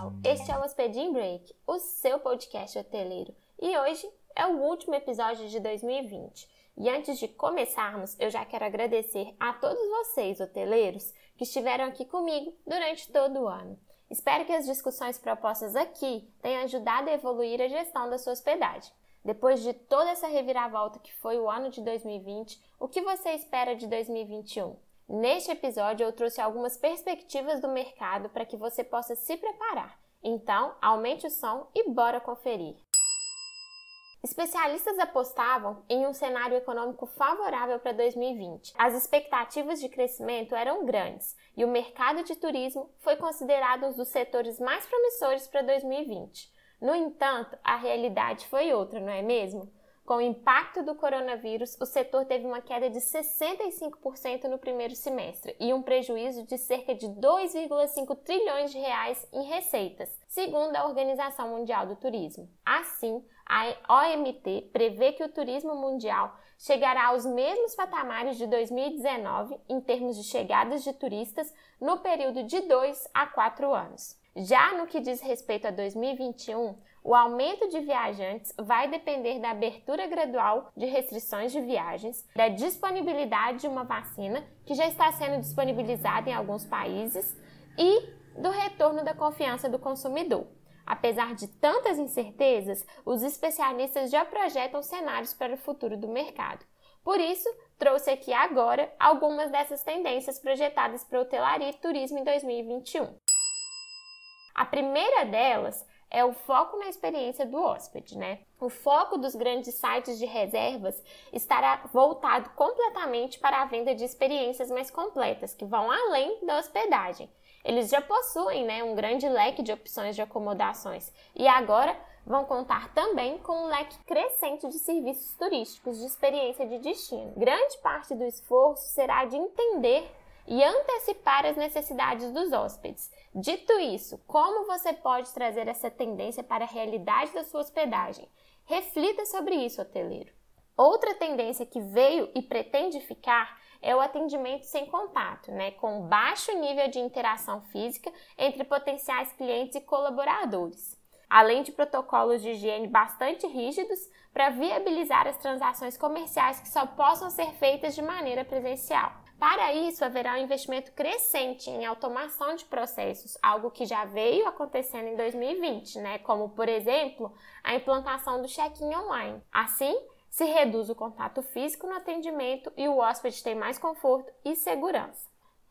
pessoal, este é o Hospedin Break, o seu podcast hoteleiro, e hoje é o último episódio de 2020. E antes de começarmos, eu já quero agradecer a todos vocês, hoteleiros, que estiveram aqui comigo durante todo o ano. Espero que as discussões propostas aqui tenham ajudado a evoluir a gestão da sua hospedagem. Depois de toda essa reviravolta que foi o ano de 2020, o que você espera de 2021? Neste episódio, eu trouxe algumas perspectivas do mercado para que você possa se preparar. Então, aumente o som e bora conferir. Especialistas apostavam em um cenário econômico favorável para 2020. As expectativas de crescimento eram grandes e o mercado de turismo foi considerado um dos setores mais promissores para 2020. No entanto, a realidade foi outra, não é mesmo? Com o impacto do coronavírus, o setor teve uma queda de 65% no primeiro semestre e um prejuízo de cerca de 2,5 trilhões de reais em receitas, segundo a Organização Mundial do Turismo. Assim, a OMT prevê que o turismo mundial chegará aos mesmos patamares de 2019 em termos de chegadas de turistas no período de 2 a 4 anos. Já no que diz respeito a 2021, o aumento de viajantes vai depender da abertura gradual de restrições de viagens, da disponibilidade de uma vacina que já está sendo disponibilizada em alguns países e do retorno da confiança do consumidor. Apesar de tantas incertezas, os especialistas já projetam cenários para o futuro do mercado. Por isso, trouxe aqui agora algumas dessas tendências projetadas para hotelaria e turismo em 2021. A primeira delas é o foco na experiência do hóspede, né? O foco dos grandes sites de reservas estará voltado completamente para a venda de experiências mais completas, que vão além da hospedagem. Eles já possuem né, um grande leque de opções de acomodações e agora vão contar também com um leque crescente de serviços turísticos de experiência de destino. Grande parte do esforço será de entender e antecipar as necessidades dos hóspedes. Dito isso, como você pode trazer essa tendência para a realidade da sua hospedagem? Reflita sobre isso, hoteleiro. Outra tendência que veio e pretende ficar é o atendimento sem contato, né, com baixo nível de interação física entre potenciais clientes e colaboradores, além de protocolos de higiene bastante rígidos para viabilizar as transações comerciais que só possam ser feitas de maneira presencial. Para isso, haverá um investimento crescente em automação de processos, algo que já veio acontecendo em 2020, né? como, por exemplo, a implantação do check-in online. Assim, se reduz o contato físico no atendimento e o hóspede tem mais conforto e segurança.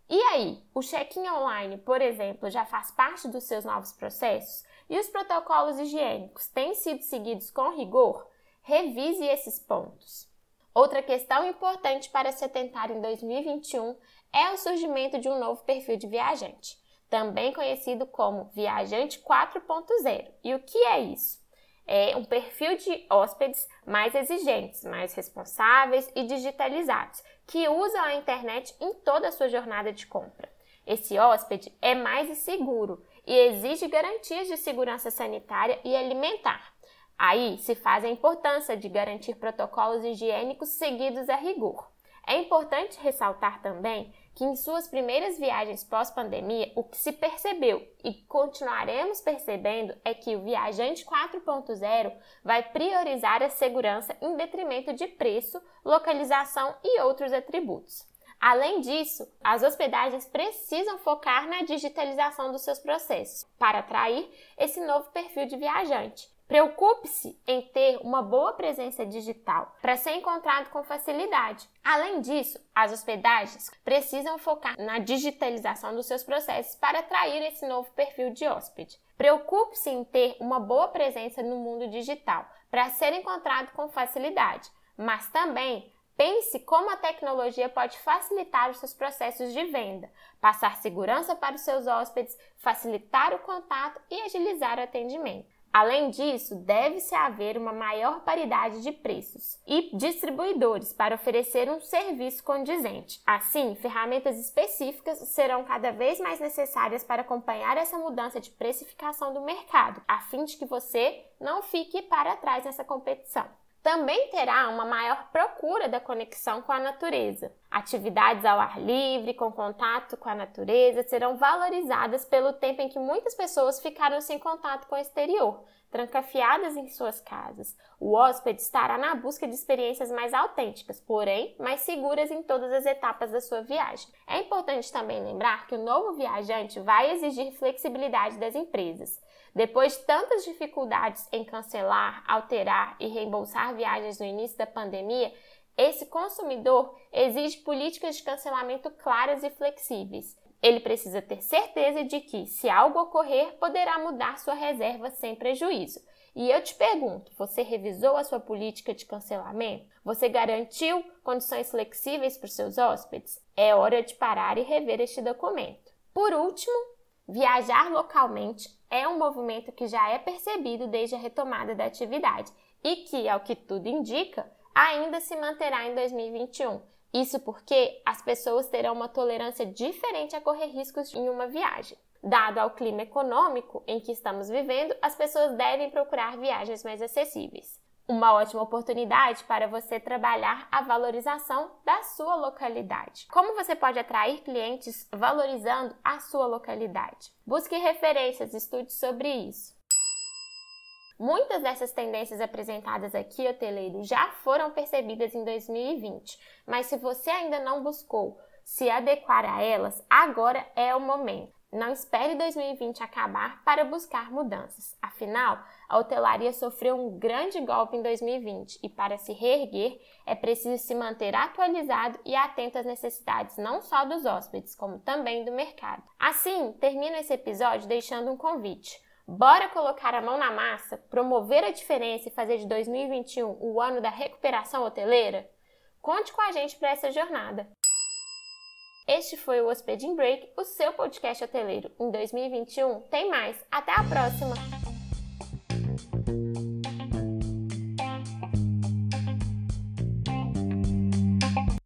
E aí, o check-in online, por exemplo, já faz parte dos seus novos processos e os protocolos higiênicos têm sido seguidos com rigor? Revise esses pontos. Outra questão importante para se atentar em 2021 é o surgimento de um novo perfil de viajante, também conhecido como viajante 4.0. E o que é isso? É um perfil de hóspedes mais exigentes, mais responsáveis e digitalizados, que usam a internet em toda a sua jornada de compra. Esse hóspede é mais seguro e exige garantias de segurança sanitária e alimentar, Aí se faz a importância de garantir protocolos higiênicos seguidos a rigor. É importante ressaltar também que em suas primeiras viagens pós-pandemia, o que se percebeu e continuaremos percebendo é que o viajante 4.0 vai priorizar a segurança em detrimento de preço, localização e outros atributos. Além disso, as hospedagens precisam focar na digitalização dos seus processos para atrair esse novo perfil de viajante. Preocupe-se em ter uma boa presença digital para ser encontrado com facilidade. Além disso, as hospedagens precisam focar na digitalização dos seus processos para atrair esse novo perfil de hóspede. Preocupe-se em ter uma boa presença no mundo digital para ser encontrado com facilidade, mas também Pense como a tecnologia pode facilitar os seus processos de venda, passar segurança para os seus hóspedes, facilitar o contato e agilizar o atendimento. Além disso, deve-se haver uma maior paridade de preços e distribuidores para oferecer um serviço condizente. Assim, ferramentas específicas serão cada vez mais necessárias para acompanhar essa mudança de precificação do mercado, a fim de que você não fique para trás nessa competição. Também terá uma maior procura da conexão com a natureza. Atividades ao ar livre, com contato com a natureza, serão valorizadas pelo tempo em que muitas pessoas ficaram sem contato com o exterior, trancafiadas em suas casas. O hóspede estará na busca de experiências mais autênticas, porém mais seguras em todas as etapas da sua viagem. É importante também lembrar que o novo viajante vai exigir flexibilidade das empresas. Depois de tantas dificuldades em cancelar, alterar e reembolsar viagens no início da pandemia, esse consumidor exige políticas de cancelamento claras e flexíveis. Ele precisa ter certeza de que, se algo ocorrer, poderá mudar sua reserva sem prejuízo. E eu te pergunto: você revisou a sua política de cancelamento? Você garantiu condições flexíveis para os seus hóspedes? É hora de parar e rever este documento. Por último, viajar localmente é um movimento que já é percebido desde a retomada da atividade e que, ao que tudo indica, ainda se manterá em 2021 isso porque as pessoas terão uma tolerância diferente a correr riscos em uma viagem. Dado ao clima econômico em que estamos vivendo, as pessoas devem procurar viagens mais acessíveis. Uma ótima oportunidade para você trabalhar a valorização da sua localidade. Como você pode atrair clientes valorizando a sua localidade? Busque referências, estude sobre isso. Muitas dessas tendências apresentadas aqui, hoteleiro, já foram percebidas em 2020, mas se você ainda não buscou se adequar a elas, agora é o momento. Não espere 2020 acabar para buscar mudanças. Afinal, a hotelaria sofreu um grande golpe em 2020 e, para se reerguer, é preciso se manter atualizado e atento às necessidades não só dos hóspedes, como também do mercado. Assim, termino esse episódio deixando um convite. Bora colocar a mão na massa, promover a diferença e fazer de 2021 o ano da recuperação hoteleira? Conte com a gente para essa jornada. Este foi o Hospeding Break, o seu podcast hoteleiro. Em 2021 tem mais. Até a próxima!